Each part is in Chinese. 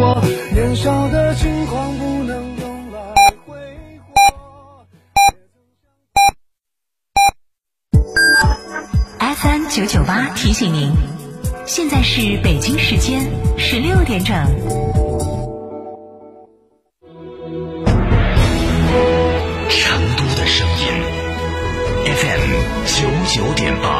过，年少的轻狂不能用来挥霍。FM 九九八提醒您，现在是北京时间十六点整。成都的声音，FM 九九点八，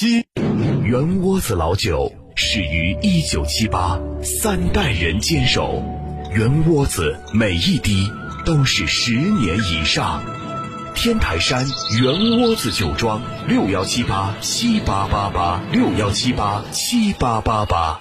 七七，圆窝子老酒始于一九七八，三代人坚守，圆窝子每一滴都是十年以上。天台山圆窝子酒庄六幺七八七八八八六幺七八七八八八，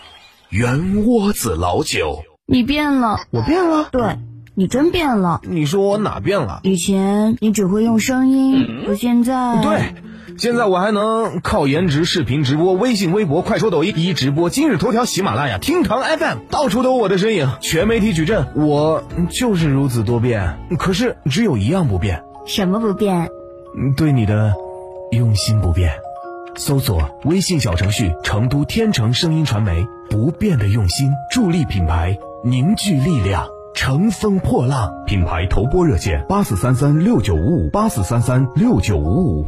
圆窝子老酒。你变了，我变了，对你真变了。你说我哪变了？以前你只会用声音，可现在对。现在我还能靠颜值视频直播，微信、微博、快手、抖音一直播，今日头条、喜马拉雅、厅堂 FM，到处都有我的身影，全媒体矩阵，我就是如此多变。可是只有一样不变，什么不变？对你的用心不变。搜索微信小程序“成都天成声音传媒”，不变的用心，助力品牌凝聚力量，乘风破浪。品牌投播热线：八四三三六九五五八四三三六九五五。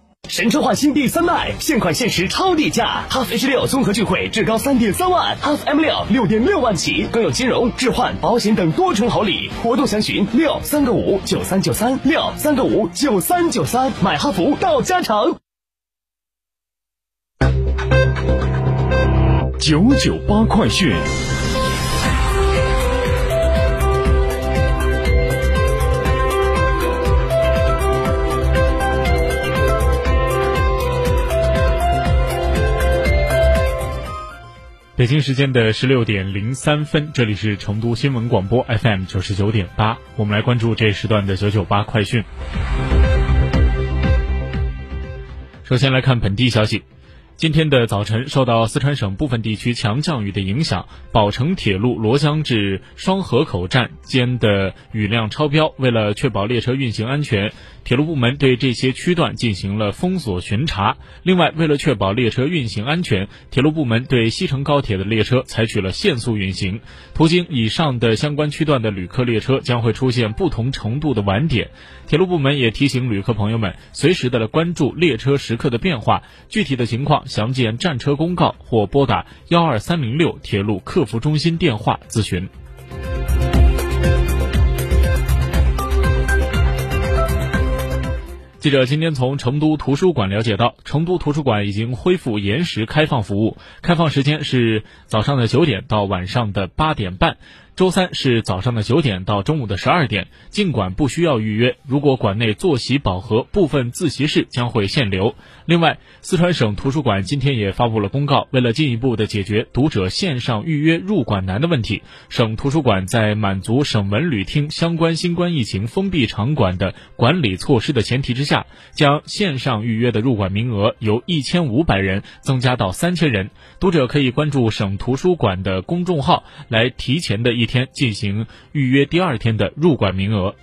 神车焕新第三代，现款限时超低价，哈弗 H 六综合智慧至高三点三万，哈弗 M 六六点六万起，更有金融、置换、保险等多重好礼。活动详询六三个五九三九三六三个五九三九三，买哈弗到家城。九九八快讯。北京时间的十六点零三分，这里是成都新闻广播 FM 九十九点八，我们来关注这时段的九九八快讯。首先来看本地消息。今天的早晨，受到四川省部分地区强降雨的影响，宝成铁路罗江至双河口站间的雨量超标。为了确保列车运行安全，铁路部门对这些区段进行了封锁巡查。另外，为了确保列车运行安全，铁路部门对西成高铁的列车采取了限速运行。途经以上的相关区段的旅客列车将会出现不同程度的晚点。铁路部门也提醒旅客朋友们，随时的关注列车时刻的变化，具体的情况。详见站车公告或拨打幺二三零六铁路客服中心电话咨询。记者今天从成都图书馆了解到，成都图书馆已经恢复延时开放服务，开放时间是早上的九点到晚上的八点半。周三是早上的九点到中午的十二点，尽管不需要预约。如果馆内坐席饱和，部分自习室将会限流。另外，四川省图书馆今天也发布了公告，为了进一步的解决读者线上预约入馆难的问题，省图书馆在满足省文旅厅相关新冠疫情封闭场馆的管理措施的前提之下，将线上预约的入馆名额由一千五百人增加到三千人。读者可以关注省图书馆的公众号来提前的。一天进行预约，第二天的入馆名额。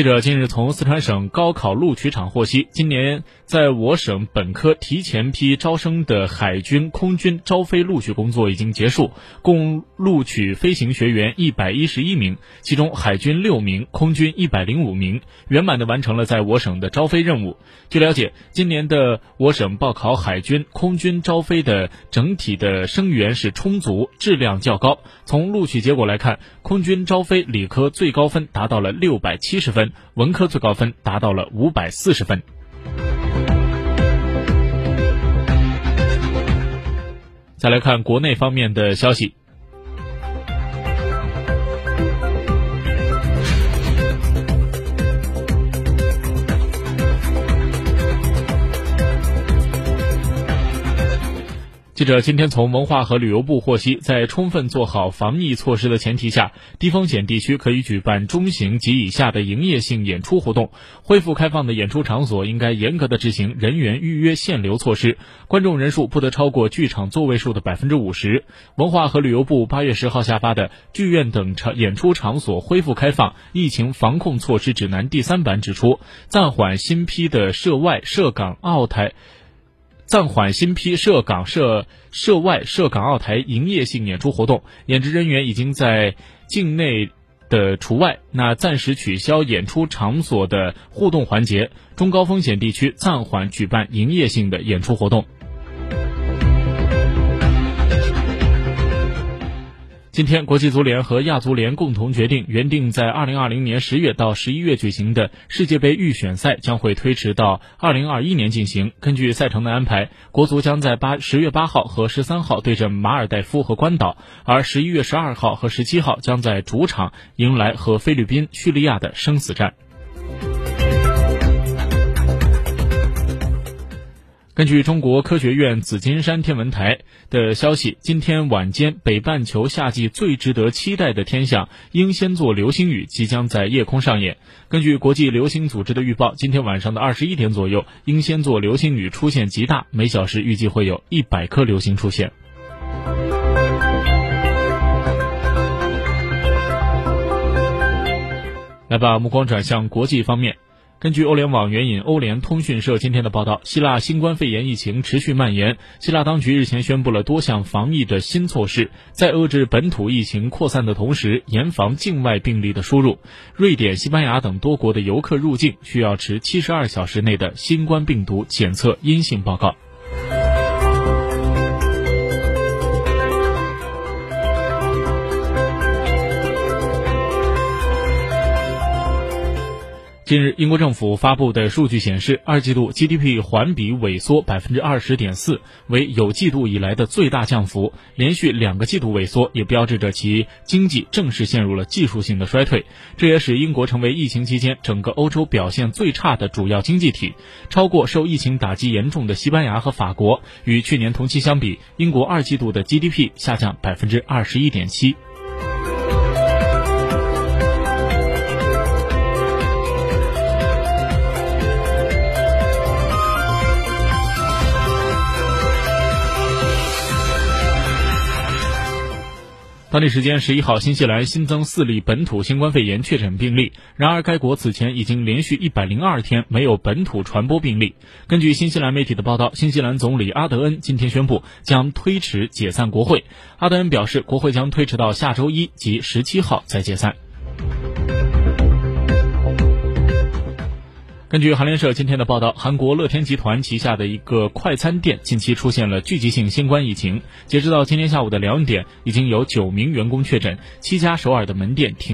记者近日从四川省高考录取场获悉，今年在我省本科提前批招生的海军、空军招飞录取工作已经结束，共录取飞行学员一百一十一名，其中海军六名，空军一百零五名，圆满的完成了在我省的招飞任务。据了解，今年的我省报考海军、空军招飞的整体的生源是充足，质量较高。从录取结果来看，空军招飞理科最高分达到了六百七十分。文科最高分达到了五百四十分。再来看国内方面的消息。记者今天从文化和旅游部获悉，在充分做好防疫措施的前提下，低风险地区可以举办中型及以下的营业性演出活动。恢复开放的演出场所应该严格的执行人员预约限流措施，观众人数不得超过剧场座位数的百分之五十。文化和旅游部八月十号下发的《剧院等场演出场所恢复开放疫情防控措施指南》第三版指出，暂缓新批的涉外、涉港澳台。暂缓新批涉港、涉涉外、涉港澳台营业性演出活动，演职人员已经在境内的除外。那暂时取消演出场所的互动环节，中高风险地区暂缓举办营业性的演出活动。今天，国际足联和亚足联共同决定，原定在二零二零年十月到十一月举行的世界杯预选赛将会推迟到二零二一年进行。根据赛程的安排，国足将在八十月八号和十三号对阵马尔代夫和关岛，而十一月十二号和十七号将在主场迎来和菲律宾、叙利亚的生死战。根据中国科学院紫金山天文台的消息，今天晚间北半球夏季最值得期待的天象英仙座流星雨即将在夜空上演。根据国际流星组织的预报，今天晚上的二十一点左右，英仙座流星雨出现极大，每小时预计会有一百颗流星出现。来把目光转向国际方面。根据欧联网援引欧联通讯社今天的报道，希腊新冠肺炎疫情持续蔓延。希腊当局日前宣布了多项防疫的新措施，在遏制本土疫情扩散的同时，严防境外病例的输入。瑞典、西班牙等多国的游客入境需要持七十二小时内的新冠病毒检测阴性报告。近日，英国政府发布的数据显示，二季度 GDP 环比萎缩百分之二十点四，为有季度以来的最大降幅，连续两个季度萎缩，也标志着其经济正式陷入了技术性的衰退。这也使英国成为疫情期间整个欧洲表现最差的主要经济体，超过受疫情打击严重的西班牙和法国。与去年同期相比，英国二季度的 GDP 下降百分之二十一点七。当地时间十一号，新西兰新增四例本土新冠肺炎确诊病例。然而，该国此前已经连续一百零二天没有本土传播病例。根据新西兰媒体的报道，新西兰总理阿德恩今天宣布将推迟解散国会。阿德恩表示，国会将推迟到下周一及十七号再解散。根据韩联社今天的报道，韩国乐天集团旗下的一个快餐店近期出现了聚集性新冠疫情。截止到今天下午的两点，已经有九名员工确诊，七家首尔的门店停。